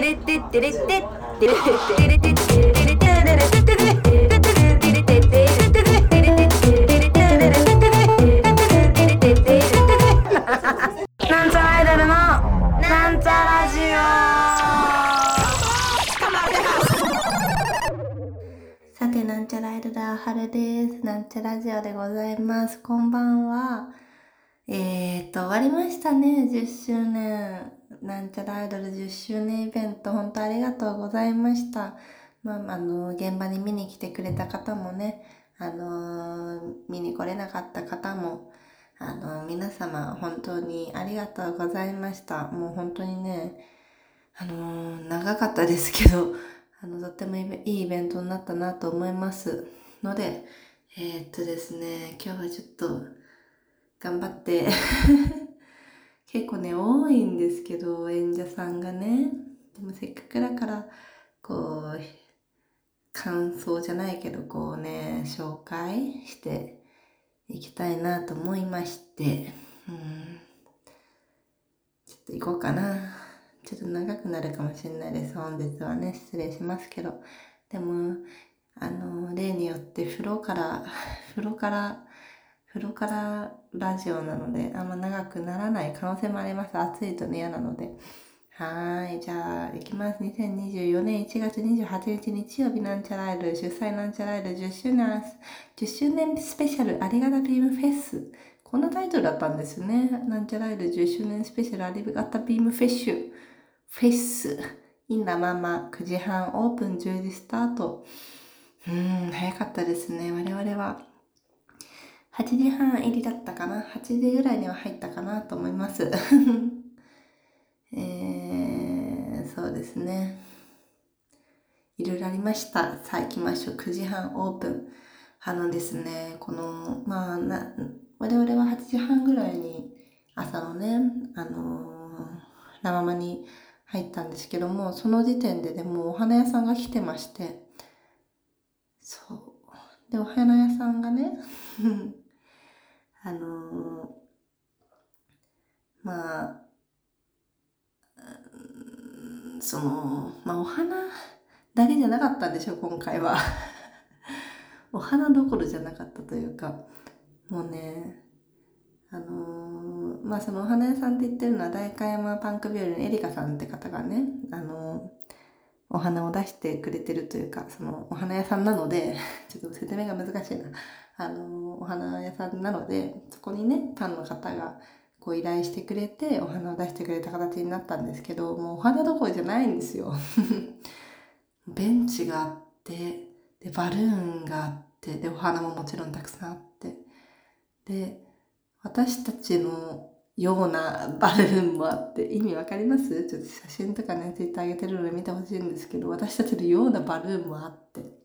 なんちゃらアイドルのなんちゃラジオさてなんちゃらアイドルはるです。なんちゃラジオでございます。こんばんは。えーと終わりましたね。10周年。なんちゃらアイドル10周年イベント本当ありがとうございましたまあ、あの現場に見に来てくれた方もねあの見に来れなかった方もあの、皆様、本当にありがとうございました。もう本当にね、あの長かったですけど、あの、とってもいいイベントになったなと思いますので、えー、っとですね、今日はちょっと、頑張って結構ね、多いんですけど、演者さんがね、でもせっかくだから、こう、感想じゃないけど、こうね、紹介して行きたいなと思いまして、うん、ちょっと行こうかな。ちょっと長くなるかもしれないです。本日はね、失礼しますけど。でも、あの、例によって風呂から、風呂から、風呂からラジオなので、あんま長くならない可能性もあります。暑いとね、嫌なので。はい。じゃあ、行きます。2024年1月28日日曜日なんちゃらイル、主催なんちゃらイル10周年、10周年スペシャルありがたビームフェス。こんなタイトルだったんですね。なんちゃらイル10周年スペシャルありがたビームフェッシュ。フェス。インナまま9時半オープン10時スタート。うーん、早かったですね。我々は8時半入りだったかな？8時ぐらいには入ったかなと思います。えー、そうですね。いろいろありました。さあ行きましょう。9時半オープン。あのですね、この、まあ、な、我々は8時半ぐらいに朝のね、あのー、生間に入ったんですけども、その時点ででもお花屋さんが来てまして、そう。で、お花屋さんがね、あの、まあ、その、まあ、お花だけじゃなかったんでしょ、今回は。お花どころじゃなかったというか、もうね、あの、まあそのお花屋さんって言ってるのは代官山パンクビュールのエリカさんって方がね、あの、お花を出してくれてるというか、そのお花屋さんなので、ちょっと説明が難しいな。あのー、お花屋さんなので、そこにね、ファンの方がこう依頼してくれてお花を出してくれた形になったんですけど、もうお花どころじゃないんですよ。ベンチがあって、で、バルーンがあって、で、お花ももちろんたくさんあって、で、私たちのようなバルーンもあって、意味わかります？ちょっと写真とかね、ツイッター上げてるので見てほしいんですけど、私たちのようなバルーンもあって、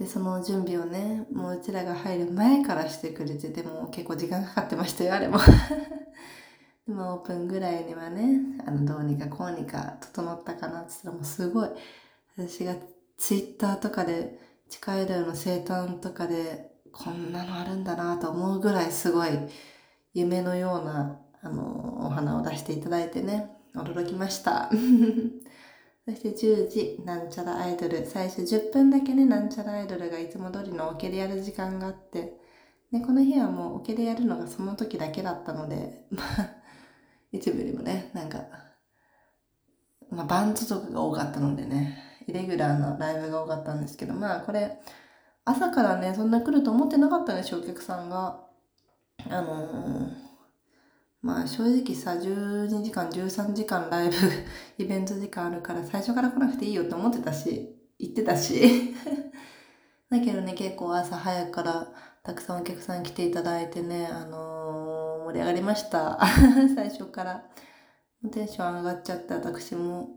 で、その準備をね、もううちらが入る前からしてくれてて、も結構時間かかってましたよ、あれも。でもオープンぐらいにはね、あの、どうにかこうにか整ったかなって言ったらもうすごい、私がツイッターとかで、地下アイドルの生誕とかで、こんなのあるんだなと思うぐらいすごい夢のような、あの、お花を出していただいてね、驚きました。そして10時、なんちゃらアイドル。最初10分だけね、なんちゃらアイドルがいつも通りのオケでやる時間があって、で、この日はもうオケでやるのがその時だけだったので、まあ、いつもよりもね、なんか、まあ、バンドとかが多かったのでね、イレギュラーなライブが多かったんですけど、まあ、これ、朝からね、そんな来ると思ってなかったんですよ、お客さんが。あのーまあ正直さ、12時間、13時間ライブ、イベント時間あるから最初から来なくていいよって思ってたし、言ってたし。だけどね、結構朝早くからたくさんお客さん来ていただいてね、あのー、盛り上がりました。最初から。テンション上がっちゃって私も、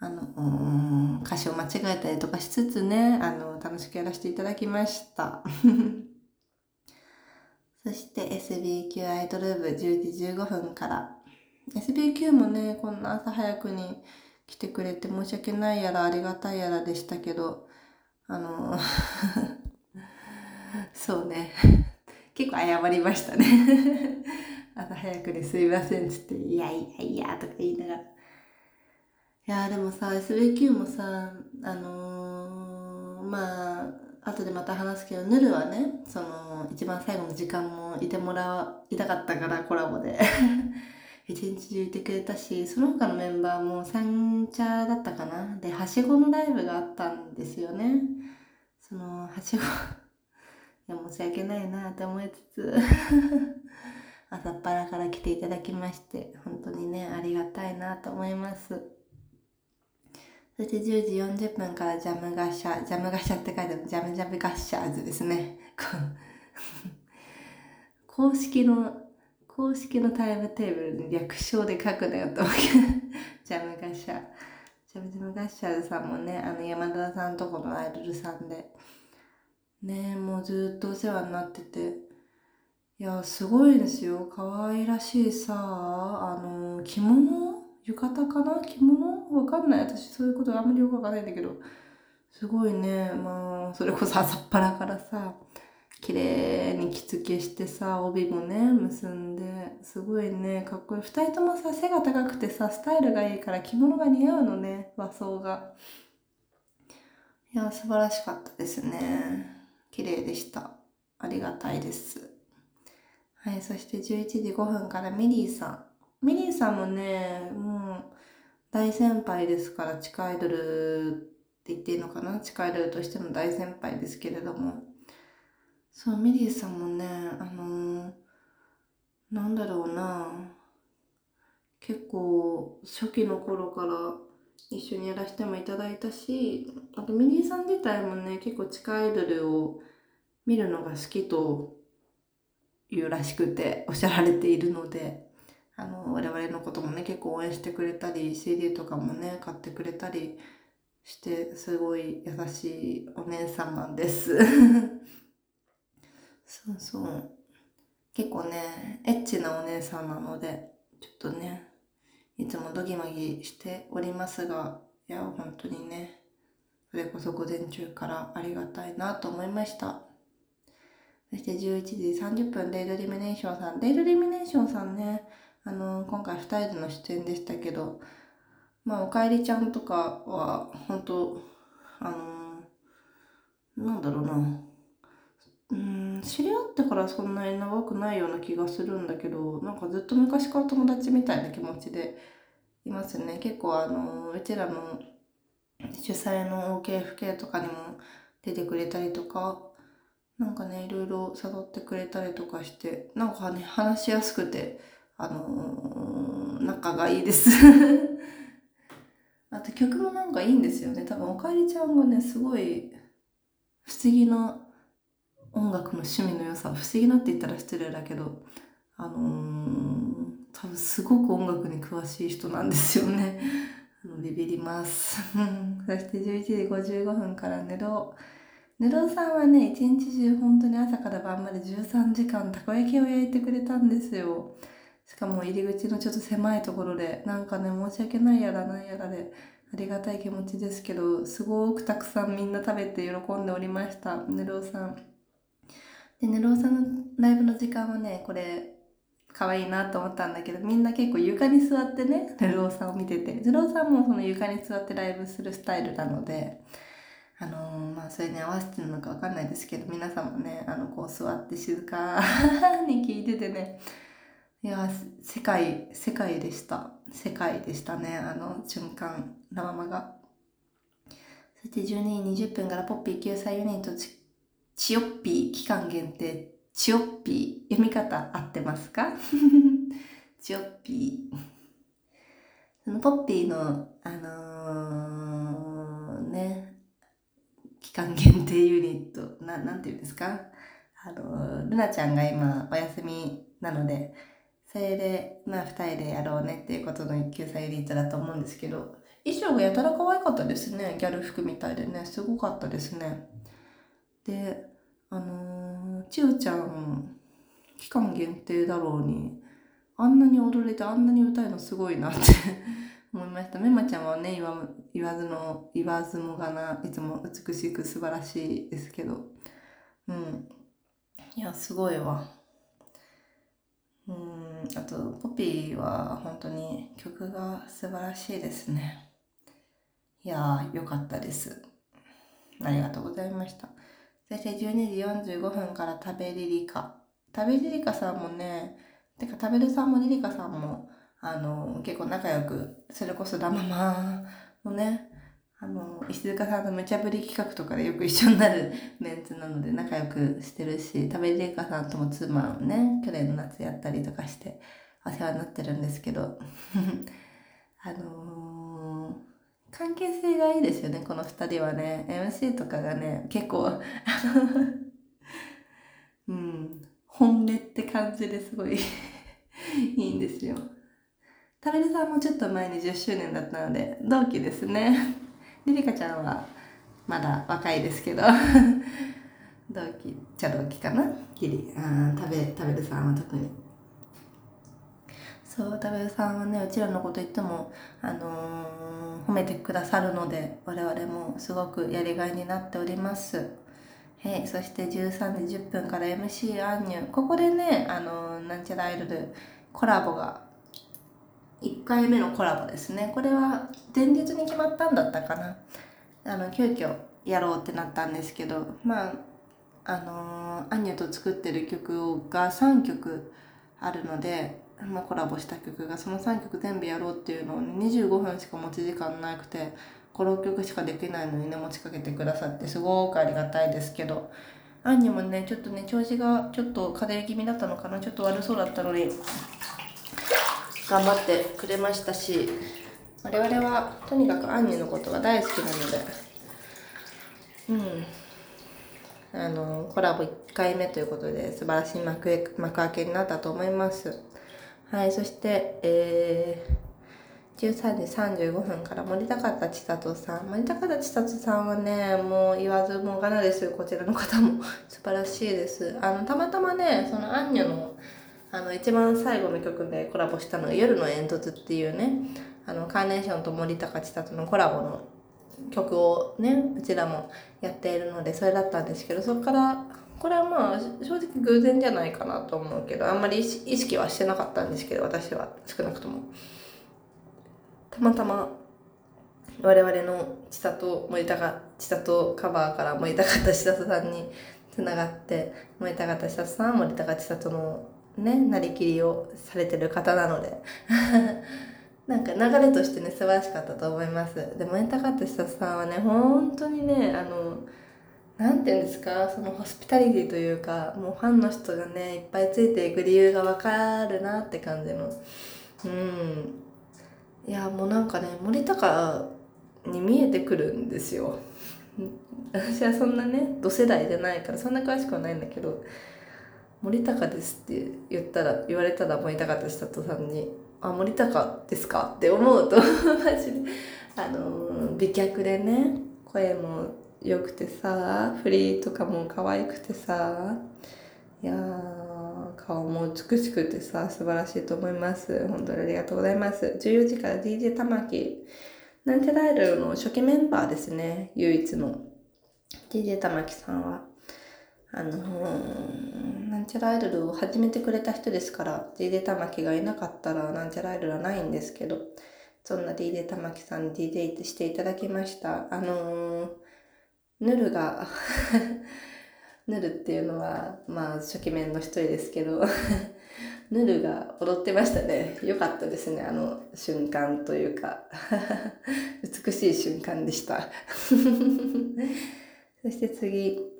あの、歌詞を間違えたりとかしつつね、あの、楽しくやらせていただきました。そして SBQ アイドル部10時15分から。SBQ もね、こんな朝早くに来てくれて申し訳ないやらありがたいやらでしたけど、あの そうね。結構謝りましたね 朝早くにすいませんっつって、いやいやいやとか言いながら。いやでもさ SBQ もさあのー、まあ後でまた話すけどヌルはねその一番最後の時間もいてもらいたかったからコラボで。一日中いてくれたしその他のメンバーも三茶だったかな。ではしごのライブがあったんですよね。そのはしご いや申し訳ないなって思いつつ 朝っぱらから来ていただきまして本当にねありがたいなと思います。そして10時40分からジャムガシャジャムガシャって書いてあるジャムジャムガッシャーズですね。公式の公式のタイムテーブルに略称で書くなよと思うけどジャムガシャジャムジャムガッシャーズさんもねあの山田さんとこのアイドルさんで。ねもうずっとお世話になってて。いやすごいですよ。可愛らしいさ。あの着物浴衣かな？着物？わかんない。私そういうことあんまりよくわかんないんだけど。すごいね。まあそれこそ朝っぱらからさ綺麗に着付けしてさ帯もね結んで。すごいね。かっこいい。2人ともさ背が高くてさスタイルがいいから着物が似合うのね。和装が。いや素晴らしかったですね。綺麗でした。ありがたいです。はいそして11時5分からミリーさん。ミリーさんもねもう大先輩ですから地下アイドルって言っていいのかな？地下アイドルとしての大先輩ですけれども。そう、ミリーさんもね、あのー、なんだろうな、結構初期の頃から一緒にやらせてもいただいたし、あとミリーさん自体もね、結構地下アイドルを見るのが好きというらしくておっしゃられているので、あの、我々のこともね、結構応援してくれたり、CD とかもね、買ってくれたりして、すごい優しいお姉さんなんです。そうそう。結構ねエッチなお姉さんなのでちょっとねいつもドギマギしておりますがいや本当にねそれこそ午前中からありがたいなと思いました。そして11時30分デイドリミネーションさん。デイドリミネーションさんねあの今回2人での出演でしたけどまあおかえりちゃんとかは本当あのなんだろうな。うん知り合ってからそんなに長くないような気がするんだけどなんかずっと昔から友達みたいな気持ちでいますね。結構あのうちらの主催の OKFK とかにも出てくれたりとかなんかねいろいろ誘ってくれたりとかしてなんかね話しやすくてあのー、仲がいいです。あと曲もなんかいいんですよね。多分おかえりちゃんがねすごい不思議な音楽の趣味の良さ不思議なって言ったら失礼だけどあのー、多分すごく音楽に詳しい人なんですよね。ビビります。そして11時55分から寝ろ。寝ろうさんはね一日中本当に朝から晩まで13時間たこ焼きを焼いてくれたんですよ。しかも入り口のちょっと狭いところでなんかね申し訳ないやらなんやらでありがたい気持ちですけどすごくたくさんみんな食べて喜んでおりました寝ろさん。でねローさんのライブの時間はねこれ可愛いなと思ったんだけどみんな結構床に座ってねルローさんを見ててルローさんもその床に座ってライブするスタイルなのであのー、まあそれに合わせてるのか分かんないですけど皆さんもねあのこう座って静かに聞いててねいや世界世界でした。世界でしたね。あの瞬間生まが。そして12時20分からポッピー救済ユニットチヨッピー期間限定チヨッピー読み方合ってますか？チヨッピー。そのポッピーのあのー、ね期間限定ユニットななんていうんですか？あのー、ルナちゃんが今お休みなのでそれでまあ2人でやろうねっていうことの一級さユニットだと思うんですけど衣装がやたら可愛かったですね。ギャル服みたいでね。すごかったですね。であのー、千代ちゃん期間限定だろうにあんなに踊れてあんなに歌えるのすごいなって 思いました。めまちゃんはね言わ言わずの言わずもがないつも美しく素晴らしいですけど。うん。いやすごいわ。うんあとポピーは本当に曲が素晴らしいですねいやー、よかったです。ありがとうございました。そして12時45分から食べリリカ。食べリリカさんもね、てか食べるさんもリリカさんも、あの、結構仲良く、それこそラママのね、あの、石塚さんの無茶ぶり企画とかでよく一緒になるメンツなので仲良くしてるし、食べリリカさんとも妻をね、去年の夏やったりとかしてお世話になってるんですけど、あのー、関係性がいいですよね、この二人はね。MC とかがね、結構、あ のうん、本音って感じですごい いいんですよ。食べるさんもちょっと前に10周年だったので、同期ですね。リリカちゃんはまだ若いですけど 同期、茶同期かな？ギリ。あ食べ、食べるさんは特に。そう、食べるさんはね、うちらのこと言っても、あのー、褒めてくださるので、我々もすごくやりがいになっております。はい、そして13時10分から MC アンニュここでね、あのー、なんちゃらアイドルコラボが1回目のコラボですね。これは前日に決まったんだったかな。あの急遽やろうってなったんですけどまああのー、アンニャと作ってる曲が3曲あるので、まあ、コラボした曲がその3曲全部やろうっていうのを、25分しか持ち時間なくて56曲しかできないのにね持ちかけてくださってすごくありがたいですけどアンニャもねちょっとね調子がちょっと風邪気味だったのかなちょっと悪そうだったのに頑張ってくれましたし我々はとにかくアンニュのことが大好きなのでうん。あのコラボ1回目ということで素晴らしい幕幕開けになったと思います。はいそしてえー、13時35分から森高田千里さん。森高田千里さんはねもう言わずもがなです。こちらの方も。素晴らしいです。あのたまたまねそのアンニュのあの一番最後の曲でコラボしたのが「夜の煙突」っていうねあのカーネーションと森高千里のコラボの曲をねうちらもやっているのでそれだったんですけどそこからこれはまあ正直偶然じゃないかなと思うけどあんまり意識はしてなかったんですけど私は少なくとも。たまたま我々の千里森高千里カバーから森高千里さんにつながって森高千里さん森高千里のねなりきりをされてる方なので。なんか流れとしてね素晴らしかったと思います。でもエンタカットしたさんはね本当にねあのなんていうんですかそのホスピタリティというかもうファンの人がねいっぱいついていく理由がわかるなって感じのうん。いやもうなんかね森高に見えてくるんですよ。私はそんなね同世代じゃないからそんな詳しくはないんだけど。森高ですって言ったら言われたら森高としたとさんに「あ森高ですか?」って思うとマジであの美脚でね声も良くてさフリーとかも可愛くてさいや顔も美しくてさ素晴らしいと思います。本当にありがとうございます。14時から DJ 玉木なんちゃらアイルの初期メンバーですね唯一の。DJ 玉木さんは。あのー、なんちゃらアイドルを始めてくれた人ですから、DJ 玉木がいなかったらなんちゃらアイドルはないんですけど、そんな DJ 玉木さんに DJ していただきました。あのー、ヌルが ヌルっていうのは、まあ、初期面の一人ですけど ヌルが踊ってましたね。よかったですね、あの瞬間というか 美しい瞬間でしたそして次、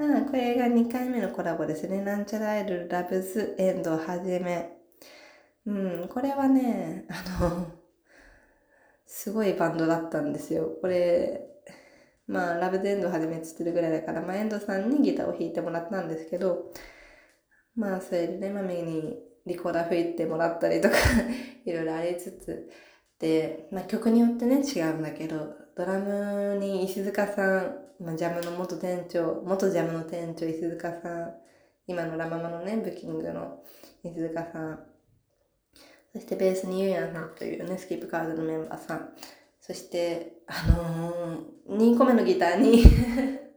ああ、これが2回目のコラボですね。なんちゃらアイドルラブズエンドはじめ。うん、これはね、あの、すごいバンドだったんですよ。これ、まあ、ラブズエンドはじめつってるぐらいだから、まあ、エンドさんにギターを弾いてもらったんですけど、まあ、それでね、マミにリコーダー吹いてもらったりとか いろいろありつつ、で、まあ、曲によってね、違うんだけど、ドラムに石塚さん、まあ、ジャムの元店長、元ジャムの店長、石塚さん、今のラママのね、ブッキングの石塚さん、そしてベースにゆうやんさんというね、スキップカードのメンバーさん、そして、あのー、2個目のギターに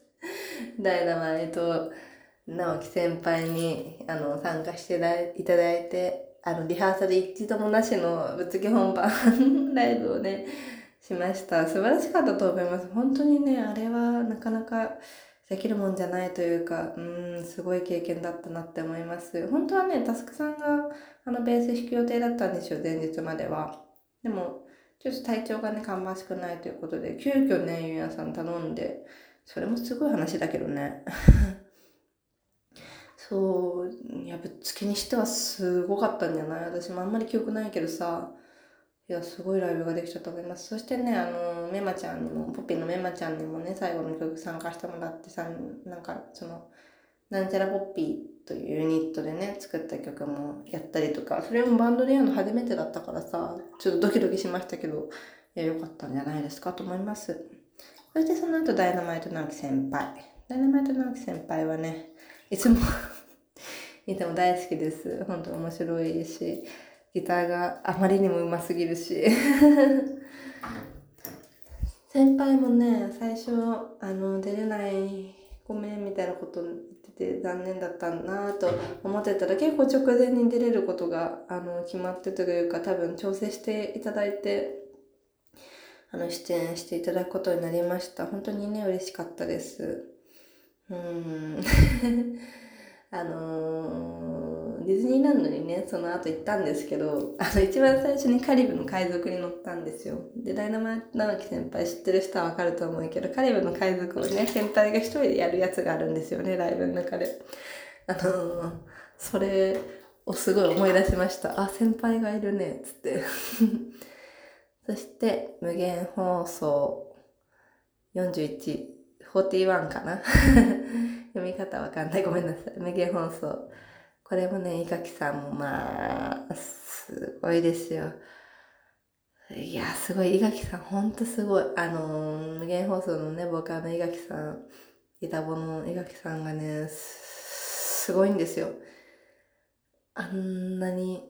ダイナマイト、直樹先輩にあの参加していただいて、あの、リハーサル一度もなしのぶっつけ本番ライブをね、しました。素晴らしかったと思います。本当にね、あれはなかなかできるもんじゃないというか、うん、すごい経験だったなって思います。本当はね、タスクさんがあのベース弾く予定だったんですよ、前日までは。でも、ちょっと体調がね、芳しくないということで、急遽ね、ゆうやさん頼んで、それもすごい話だけどね。そう、いや、ぶっつけにしてはすごかったんじゃない？私もあんまり記憶ないけどさ、いや、すごいライブができちゃったと思います。そしてね、あの、メマちゃんにも、ポッピーのメマちゃんにもね、最後の曲参加してもらってさ、なんか、その、なんちゃらポッピーというユニットでね、作った曲もやったりとか、それもバンドでやるの初めてだったからさ、ちょっとドキドキしましたけど、いや、良かったんじゃないですかと思います。そしてその後、ダイナマイト直樹先輩。ダイナマイト直樹先輩はね、いつも いつも大好きです。本当面白いし、ギターがあまりにも上手すぎるし。先輩もね、最初、あの、出れないごめんみたいなこと言ってて残念だったなと思ってたら結構直前に出れることがあの決まってというか多分調整していただいてあの出演していただくことになりました。本当にね嬉しかったです。うん。あのー、ディズニーランドにね、その後行ったんですけど、あの、一番最初にカリブの海賊に乗ったんですよ。で、ダイナマイト直樹先輩知ってる人はわかると思うけど、カリブの海賊をね、先輩が一人でやるやつがあるんですよね、ライブの中で。あのー、それをすごい思い出しました。あ、先輩がいるね、つって。そして、無限放送41、41かな読み方わかんない。ごめんなさい。無限放送。これもね、伊垣さんもまあ、すごいですよ。いや、すごい。伊垣さん、ほんとすごい。あのー、無限放送のね、ボーカルの伊垣さん、ギタボの伊垣さんがね、すごいんですよ。あんなに、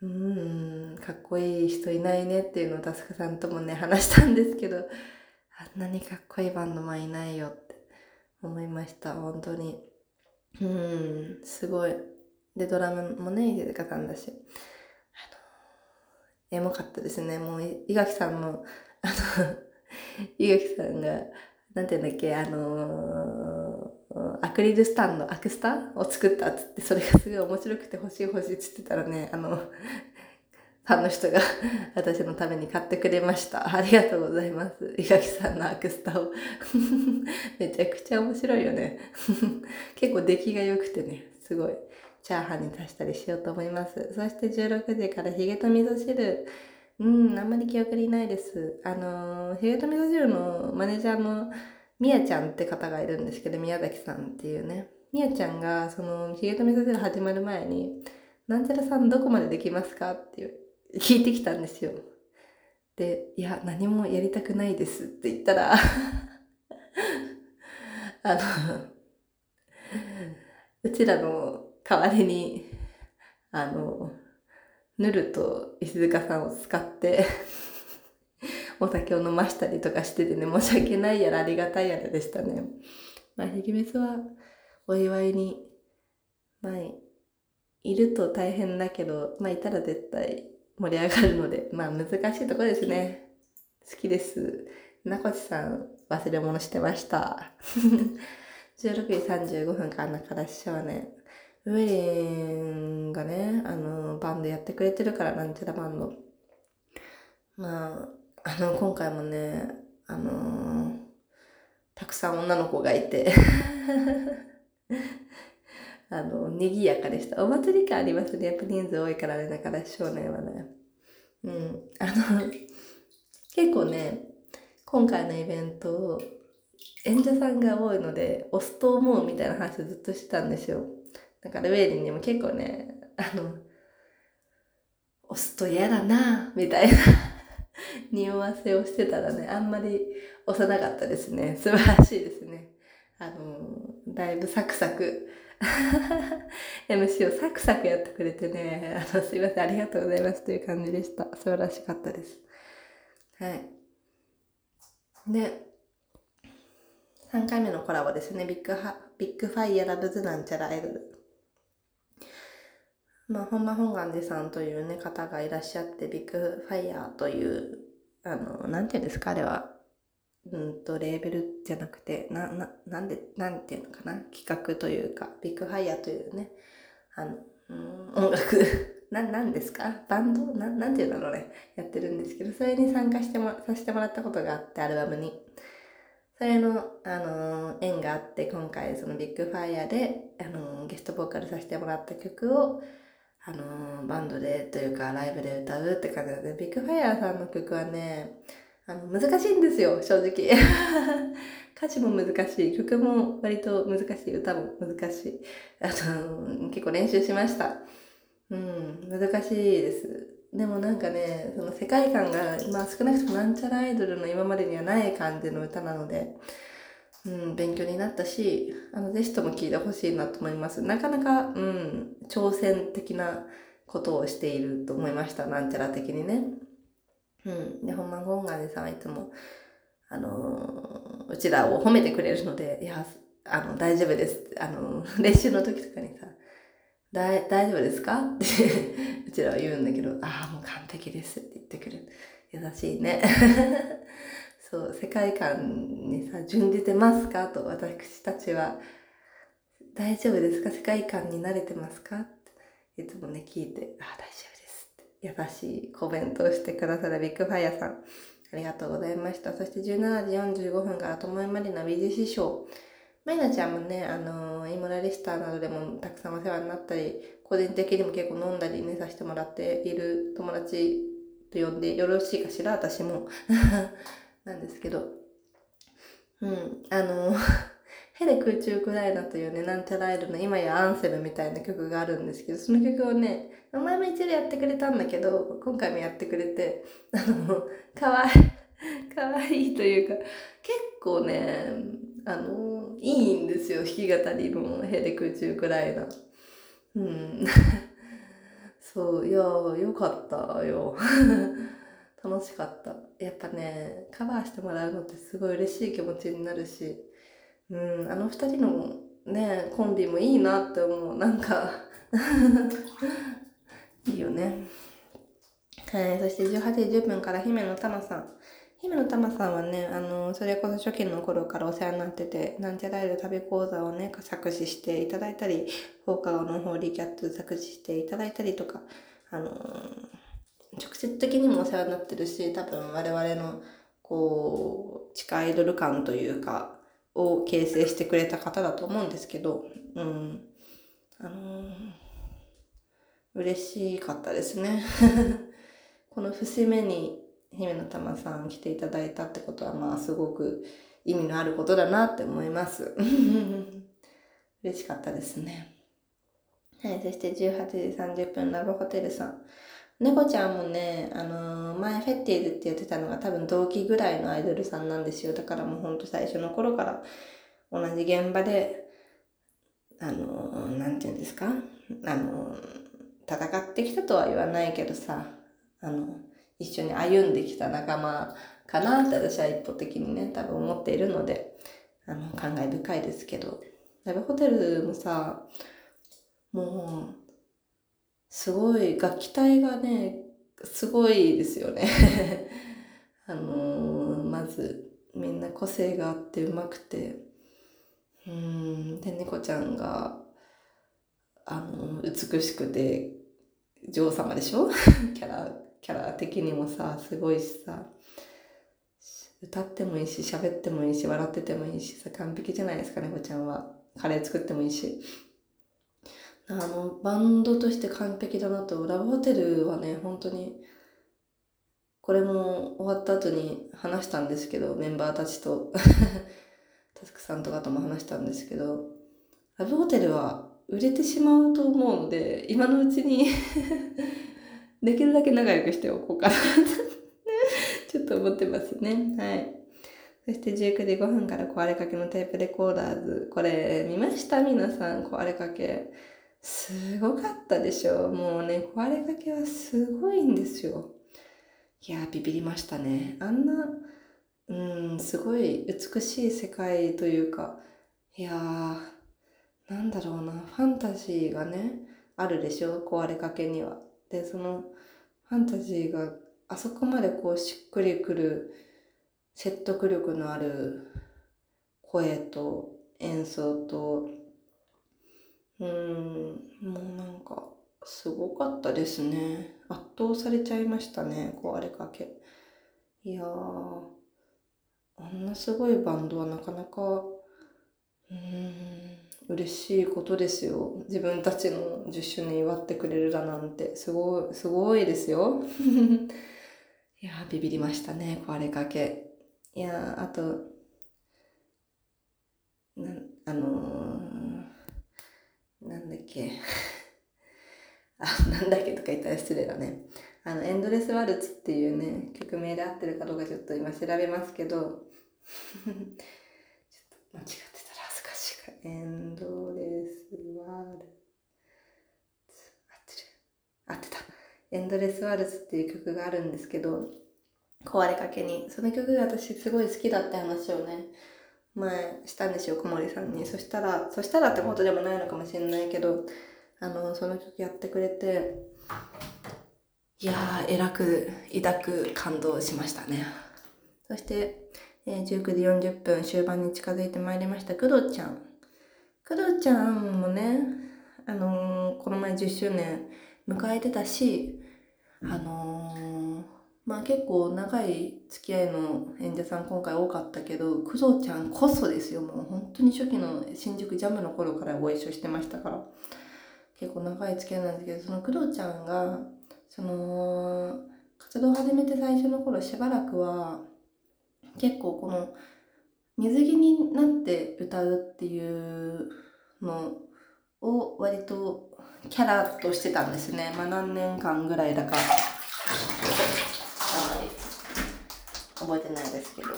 うん、かっこいい人いないねっていうのをタスクさんともね、話したんですけど、あんなにかっこいいバンドマンいないよって思いました。本当に。うん、すごい。で、ドラムもね、入れ方んだし。あの、エモかったですね。もう、伊垣さんも、あの、伊垣さんが、なんて言うんだっけ、あのー、アクリルスタンド、アクスタを作ったっつって、それがすごい面白くて欲しい欲しいっつってたらね、あの、ファンの人が 私のために買ってくれました。ありがとうございます。伊垣さんのアクスタを めちゃくちゃ面白いよね 結構出来が良くてね、すごいチャーハンに足したりしようと思います。そして16時からヒゲと味噌汁。うん、あんまり記憶にないです。あのー、ヒゲと味噌汁のマネージャーのみやちゃんって方がいるんですけど、宮崎さんっていうね。みやちゃんが、その、ヒゲと味噌汁始まる前に、なんちゃらさんどこまでできますかっていう聞いてきたんですよ。で、いや、何もやりたくないですって言ったら あの、うちらの代わりに、あの、ヌルと石塚さんを使ってお酒を飲ましたりとかしててね、申し訳ないやらありがたいやらでしたね。まあ、ヒゲメスはお祝いに、まあ、いると大変だけど、まあ、いたら絶対盛り上がるので、まあ難しいところですね。好きです。なこちさん、忘れ物してました。16時35分から中出し少年。ウェリンがね、あの、バンドやってくれてるから、なんちゃらバンド。まあ、あの、今回もね、あのー、たくさん女の子がいてあの、賑やかでした。お祭り感ありますね。やっぱ人数多いからね、だから少年はね。うん。あの、結構ね、今回のイベントを、演者さんが多いので、押すと思うみたいな話ずっとしてたんですよ。だからウェイリンにも結構ね、あの、押すと嫌だなみたいな 匂わせをしてたらね、あんまり押さなかったですね。素晴らしいですね。あの、だいぶサクサク MC をサクサクやってくれてね、あの、すいません、ありがとうございますという感じでした。素晴らしかったです。はい。で、3回目のコラボですね。ビッグハ、ビッグファイヤーラブズなんちゃらアイドル。まあ、本間本願寺さんというね、方がいらっしゃって、ビッグファイヤーというあの、なんていうんですか、あれは。うんと、レーベルじゃなくて、な、な、なんで、なんていうのかな？企画というか、ビッグファイヤーというね、あの、うん、音楽 な、なんですか？バンド？な、なんていうんだろうね。やってるんですけど、それに参加しても、させてもらったことがあって、アルバムに。それの、あのー、縁があって、今回そのビッグファイヤーで、あのー、ゲストボーカルさせてもらった曲を、あのー、バンドでというかライブで歌うって感じなので、ビッグファイヤーさんの曲はね、あの、難しいんですよ、正直。歌詞も難しい、曲も割と難しい、歌も難しい。あの、結構練習しました。うん、難しいです。でもなんかね、その世界観が、まあ少なくともなんちゃらアイドルの今までにはない感じの歌なので、うん、勉強になったし、あの、ぜひとも聞いてほしいなと思います。なかなか、うん、挑戦的なことをしていると思いました。なんちゃら的にね。うん。で、ほんまゴンガネさんはいつも、あのー、うちらを褒めてくれるので、いや、あの、大丈夫です。あのー、練習の時とかにさ、だ大丈夫ですか？ってうちらは言うんだけど、ああ、もう完璧ですって言ってくれる。優しいね。そう、世界観にさ、準じてますか？と私たちは、大丈夫ですか？世界観に慣れてますか？っていつもね、聞いて、ああ、大丈夫優しいコメントをしてくださるビッグファイヤーさん、ありがとうございました。そして17時45分からともえまりな美術師匠。マイナちゃんもね、あのー、イモラリスターなどでもたくさんお世話になったり、個人的にも結構飲んだりね、させてもらっている友達と呼んでよろしいかしら私も。なんですけど、うん、あの、ヘレ空中クライナというね、なんちゃらアイドルの今やアンセムみたいな曲があるんですけど、その曲をね、前も一度やってくれたんだけど、今回もやってくれて、あの、かわいい、かわいいというか、結構ね、あの、いいんですよ、弾き語りのヘレ空中クライナ。うん。そう、いやよかったよ。楽しかった。やっぱね、カバーしてもらうのってすごい嬉しい気持ちになるし、うん、あの二人のね、コンビもいいなって思う。なんか いいよね。はい、そして18時10分から姫野玉さん。姫野玉さんはね、あの、それこそ初期の頃からお世話になってて、なんちゃらいる旅講座をね、作詞していただいたり、放課後のホーリーキャット作詞していただいたりとか、あの直接的にもお世話になってるし、多分我々の、こう、地下アイドル感というか、を形成してくれた方だと思うんですけど、うん。あの、嬉しかったですね。この節目に姫の玉さん来ていただいたってことは、まあ、すごく意味のあることだなって思います。嬉しかったですね。はい、そして18時30分、ラブホテルさん。猫ちゃんもね、あのー、前フェッティーズって言ってたのが多分同期ぐらいのアイドルさんなんですよ。だからもうほんと最初の頃から同じ現場で、あのー、なんて言うんですか？あのー、戦ってきたとは言わないけどさ、あの、一緒に歩んできた仲間かなって私は一方的にね、多分思っているので、あの、感慨深いですけど、ラブホテルもさ、もう、すごい、楽器隊がね、すごいですよね。あのー、まず、みんな個性があってうまくて、うん、で、猫ちゃんが、あの、美しくて、女王様でしょ？キャラ、キャラ的にもさ、すごいしさ、歌ってもいいし、喋ってもいいし、笑っててもいいしさ、完璧じゃないですか、猫ちゃんは。カレー作ってもいいし。あの、バンドとして完璧だなと、ラブホテルはね、本当に、これも終わった後に話したんですけど、メンバーたちと、タスクさんとかとも話したんですけど、ラブホテルは売れてしまうと思うので、今のうちに できるだけ仲良くしておこうかな ちょっと思ってますね。はい。そして19時5分から壊れかけのテープレコーダーズ。これ見ました？皆さん、壊れかけ。すごかったでしょもうね、壊れかけはすごいんですよ。いやビビりましたね。あんな、うん、すごい美しい世界というか、いやー、なんだろうな、ファンタジーがね、あるでしょ？壊れかけには。で、その、ファンタジーがあそこまでこうしっくりくる説得力のある声と演奏とうーんもうなんかすごかったですね。圧倒されちゃいましたね壊れかけ。いやーあんなすごいバンドはなかなかうーん。嬉しいことですよ。自分たちの10周年祝ってくれるだなんて。すごいすごいですよ。いやビビりましたね。壊れかけ。いやあとなあのー、なんだっけ。あなんだっけとか言ったら失礼だね。あのエンドレスワルツっていうね曲名で合ってるかどうかちょっと今調べますけど。ちょっと間違ったエンドレスワルツ合ってる。合ってた。エンドレスワルツっていう曲があるんですけど壊れかけに。その曲が私すごい好きだって話をね前したんですよ小森さんに。そしたらそしたらってことでもないのかもしれないけどあのその曲やってくれていやーえらく抱く感動しましたね。そして、えー、19時40分終盤に近づいてまいりました工藤ちゃん工藤ちゃんもねあのー、この前10周年迎えてたしあのーまあ結構長い付き合いの演者さん今回多かったけど工藤ちゃんこそですよ。もう本当に初期の新宿ジャムの頃からご一緒してましたから。結構長い付き合いなんですけどその工藤ちゃんがその活動を始めて最初の頃しばらくは結構この水着になって歌うっていうのを割とキャラとしてたんですねまあ何年間ぐらいだか覚えてないですけど。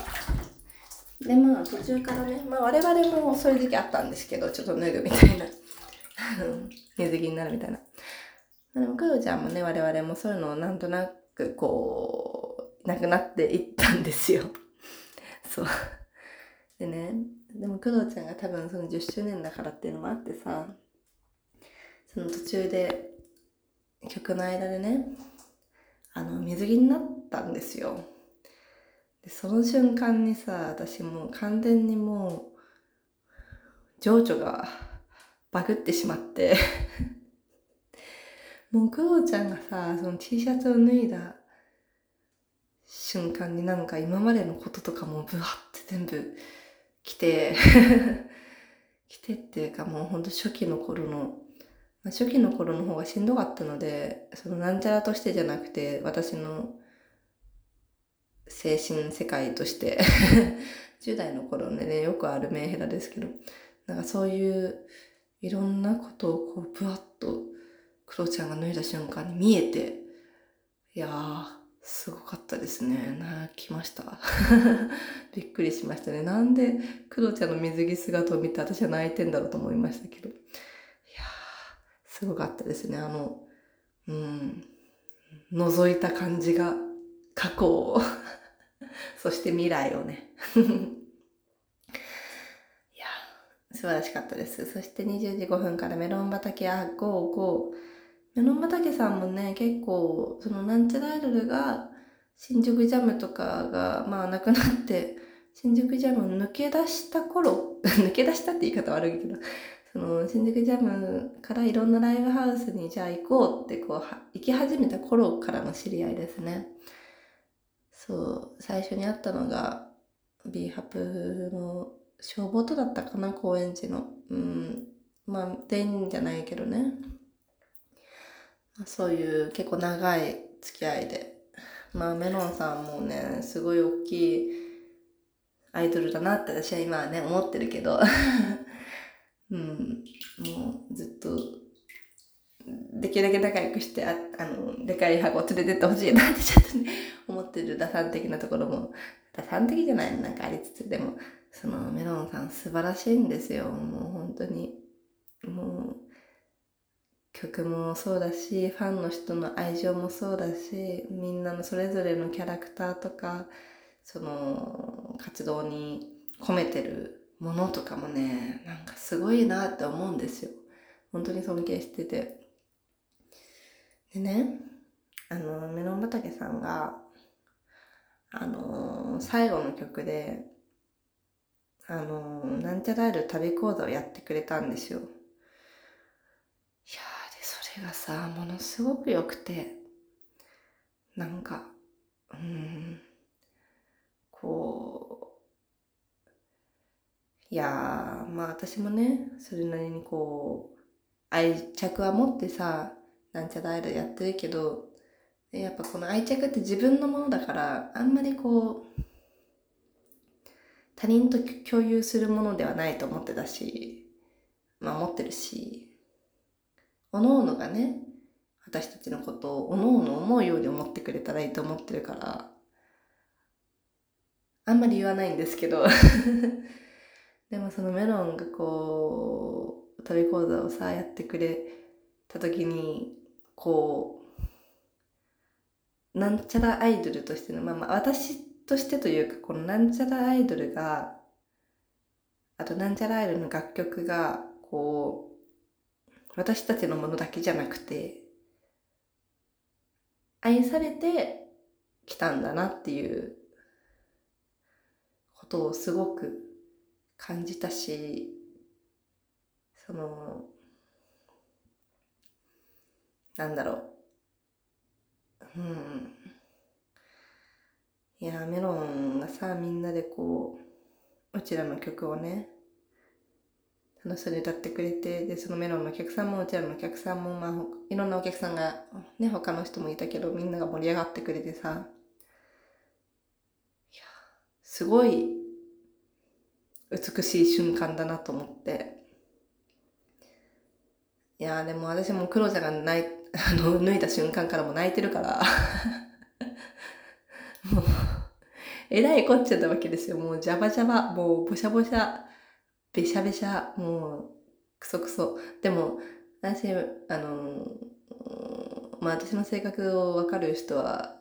で、まあ途中からね、まあ我々もそういう時期あったんですけど、ちょっと脱ぐみたいな。水着になるみたいな。まあ、でも、クロちゃんもね、我々もそういうのをなんとなくこう、なくなっていったんですよ。そう。でね、でも工藤ちゃんが多分その10周年だからっていうのもあってさ、その途中で曲の間でね、あの、水着になったんですよ。でその瞬間にさ私もう完全にもう情緒がバグってしまって もう工藤ちゃんがさその T シャツを脱いだ瞬間になんか今までのこととかもブワって全部来て。来てっていうかもうほんと初期の頃のまあ、初期の頃の方がしんどかったのでそのなんちゃらとしてじゃなくて私の精神世界として 10代の頃ねよくあるメンヘラですけどなんかそういういろんなことをこうブワッとクロちゃんが脱いだ瞬間に見えていやーすごかったですね。泣きました。びっくりしましたね。なんでクロちゃんの水着姿を見て私は泣いてんだろうと思いましたけど。いやーすごかったですね。あのうん。覗いた感じが過去を。そして未来をね。いや素晴らしかったです。そして20時5分からメロン畑あゴーゴー。メロン畑さんもね結構そのなんちゃらアイドルが新宿ジャムとかがまあなくなって新宿ジャム抜け出した頃 抜け出したって言い方悪いけどその新宿ジャムからいろんなライブハウスにじゃあ行こうってこう行き始めた頃からの知り合いですね。そう最初に会ったのが b ハップの消防とだったかな高円寺のうんまあ全員じゃないけどねそういう結構長い付き合いで。まあメロンさんもねすごい大きいアイドルだなって私は今はね思ってるけど。うんもうずっとできるだけ仲良くしてああのでかい箱を連れてってほしいなってちょっとね 思ってる打算的なところも。打算的じゃないのなんかありつつでも。そのメロンさん素晴らしいんですよ。もう本当に。もう曲もそうだしファンの人の愛情もそうだしみんなのそれぞれのキャラクターとかその活動に込めてるものとかもねなんかすごいなって思うんですよ本当に尊敬しててでねあのメロン畑さんがあの、最後の曲で、あの、なんちゃらえる旅講座をやってくれたんですよ。れがさ、ものすごく良くて、なんか、うん、こう、いや、まあ私もね、それなりにこう、愛着は持ってさ、なんちゃらえるやってるけど、やっぱこの愛着って自分のものだから、あんまりこう、他人と共有するものではないと思ってたし、まあ思ってるし、おのおのがね、私たちのことをおのおの思うように思ってくれたらいいと思ってるから、あんまり言わないんですけど。でもそのメロンがこう、旅講座をさ、やってくれた時に、こう、なんちゃらアイドルとしての、まあまあ私としてというか、このなんちゃらアイドルが、あとなんちゃらアイドルの楽曲が、こう、私たちのものだけじゃなくて、愛されてきたんだなっていうことをすごく感じたし、その、なんだろう。うん。いや、メロンがさ、みんなでこう、うちらの曲をね、楽しそうに歌ってくれて、で、そのメロンのお客さんも、うちらのお客さんも、まあ、いろんなお客さんが、ね、他の人もいたけど、みんなが盛り上がってくれてさ、いや、すごい美しい瞬間だなと思って。いや、でも私も黒田が泣い、あの、脱いだ瞬間からも泣いてるからもうえらいこっちゃったわけですよ。もうジャバジャバ、もうボシャボシャ、べしゃべしゃ、もうクソクソ。でも、私、あの、まあ私の性格をわかる人は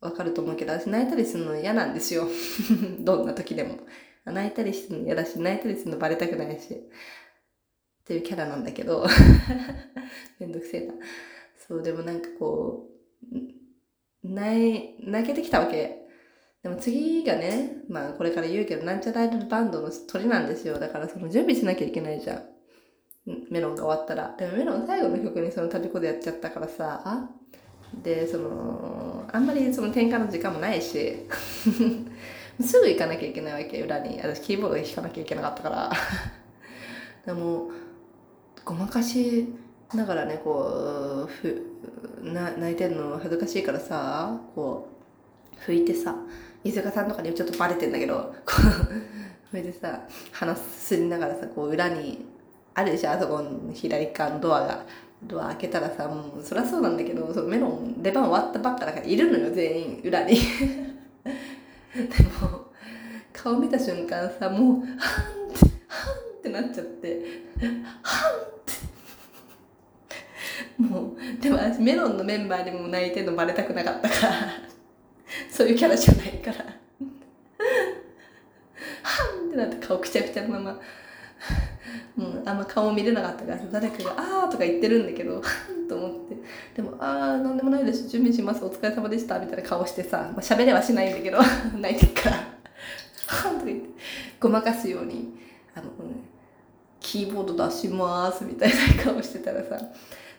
わかると思うけど、私泣いたりするの嫌なんですよ。どんな時でも。泣いたりするの嫌だし、泣いたりするのバレたくないし。っていうキャラなんだけど。めんどくせえな。そう、でもなんかこう、泣い、泣けてきたわけ。でも次がね、まあこれから言うけど、なんちゃらアイドルバンドの鳥なんですよ。だからその準備しなきゃいけないじゃん。メロンが終わったら。でもメロン最後の曲にその旅子でやっちゃったからさ、で、その、あんまりその転換の時間もないし、すぐ行かなきゃいけないわけ、裏に。私キーボードで弾かなきゃいけなかったから。でも、ごまかしながらね、こう、ふな泣いてるの恥ずかしいからさ、こう、拭いてさ、飯塚さんとかにちょっとバレてんだけど、こう、それでさ、鼻すりながらさ、こう裏に、あるでしょ、あそこの左側のドアが。ドア開けたらさ、もうそりゃそうなんだけど、そのメロン、出番終わったばっかだからいるのよ、全員、裏に。でも、顔見た瞬間さ、もう、はんって、はんってなっちゃって、はんって。もう、でも私メロンのメンバーでも泣いてるのバレたくなかったから、そういうキャラじゃないから。はん。ってなって顔くちゃくちゃのまま、もうあんま顔見れなかったから誰かが「あー」とか言ってるんだけどと思って。でも「あーなんでもないです。準備します。お疲れ様でした」みたいな顔してさ、まあ、喋れはしないんだけど 泣いてっから「はん」とか言ってごまかすようにあの、ね、キーボード出しますみたいな顔してたらさ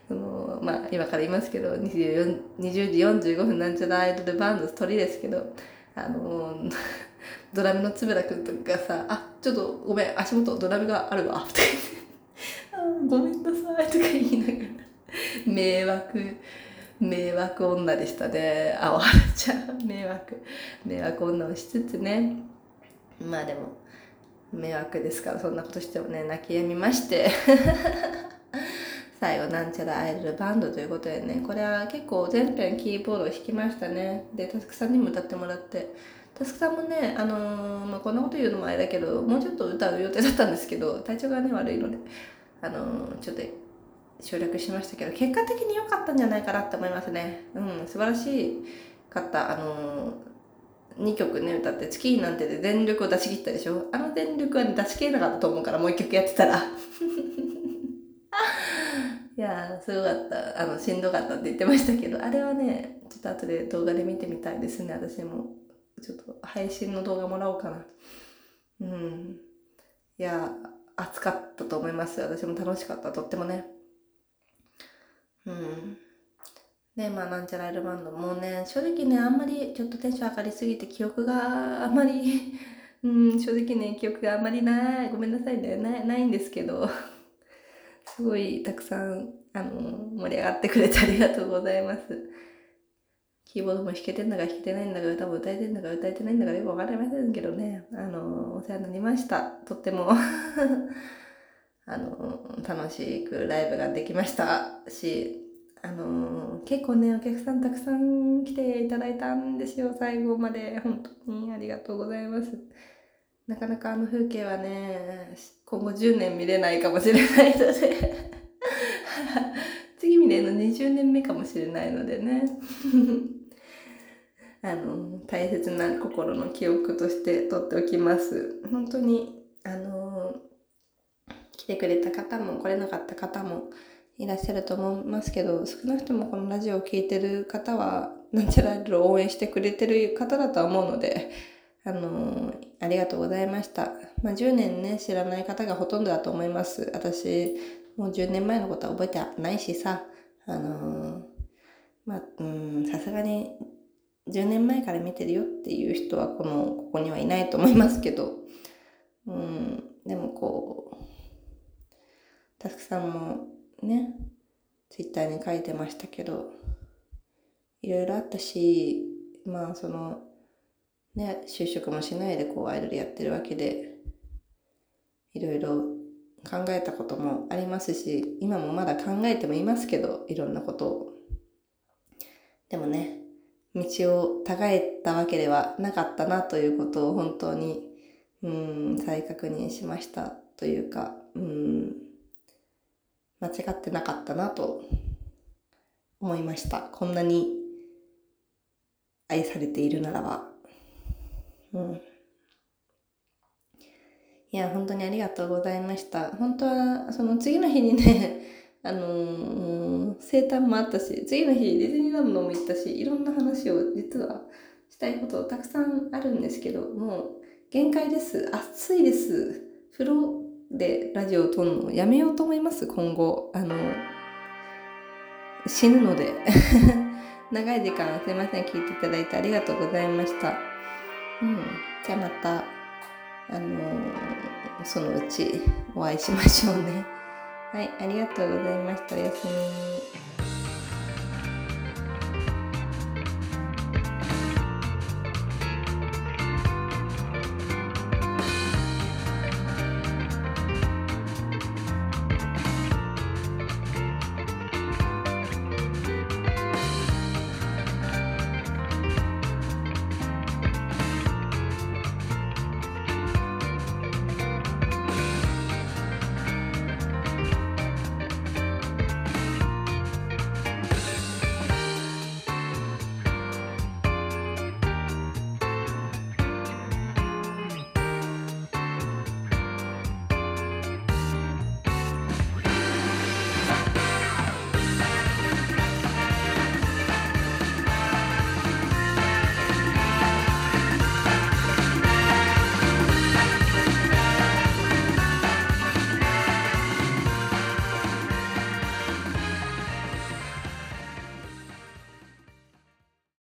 そのまあ今から言いますけど 20, 20時45分なんちゃらアイドルバンド鳥ですけどあの ドラムの円くんとかさ、あ、ちょっとごめん、足元ドラムがあるわ、とか言って、あごめんなさい、とか言いながら、迷惑、迷惑女でしたね。あ、おはるちゃん、迷惑、迷惑女をしつつね、まあでも、迷惑ですから、そんなことしてもね、泣き止みまして、最後、なんちゃらアイドルバンドということでね、これは結構全編キーボードを弾きましたね。で、タスクさんにも歌ってもらって、タスクさんもね、あのー、まあ、こんなこと言うのもあれだけど、もうちょっと歌う予定だったんですけど、体調がね、悪いので、あのー、ちょっと省略しましたけど、結果的に良かったんじゃないかなって思いますね。うん、素晴らしかった。あのー、2曲ね、歌って、月なんてで全力を出し切ったでしょあの全力は、ね、出し切れなかったと思うから、もう1曲やってたら。いや、すごかった。あの、しんどかったって言ってましたけど、あれはね、ちょっと後で動画で見てみたいですね、私も。ちょっと配信の動画もらおうかな。うん。いや、暑かったと思います。私も楽しかった。とってもね。うん。で、まあ、なんちゃらアイルバンド。もうね、正直ね、あんまりちょっとテンション上がりすぎて記憶があんまり うん、正直ね、記憶があんまりない。ごめんなさいね。ない、ないんですけど。すごいたくさん、あの、盛り上がってくれてありがとうございます。キーボードも弾けてんだか弾けてないんだか歌も歌えてんだか歌えてないんだかよくわかりませんけどね。あの、お世話になりました。とっても あの、楽しくライブができましたし、あの結構ね、お客さんたくさん来ていただいたんですよ、最後まで。本当にありがとうございます。なかなかあの風景はね、今後10年見れないかもしれないので 次見れるの20年目かもしれないのでね。あの、大切な心の記憶として取っておきます。本当に、あの、来てくれた方も来れなかった方もいらっしゃると思いますけど、少なくともこのラジオを聴いてる方は、なんちゃら応援してくれてる方だとは思うので、あのありがとうございました。まあ、10年ね、知らない方がほとんどだと思います。私、もう10年前のことは覚えてないしさ、あのまあ、うん、さすがに10年前から見てるよっていう人はこの、ここにはいないと思いますけど、うん、でもこう、たくさんもね、ツイッターに書いてましたけど、いろいろあったし、まあその、ね、就職もしないでこうアイドルやってるわけで、いろいろ考えたこともありますし、今もまだ考えてもいますけど、いろんなことを。でもね、道をたがえたわけではなかったなということを本当に、うん、再確認しましたというか、うん、間違ってなかったなと思いました。こんなに愛されているならば。うん。いや、本当にありがとうございました。本当は、その次の日にね、あのー、生誕もあったし、次の日ディズニーランドも行ったし、いろんな話を実はしたいことたくさんあるんですけど、もう限界です。暑いです。風呂でラジオを撮るのをやめようと思います、今後。あの、死ぬので。長い時間すいません、聞いていただいてありがとうございました。うん。じゃあまた、あのー、そのうちお会いしましょうね。はい、ありがとうございました。おやすみ。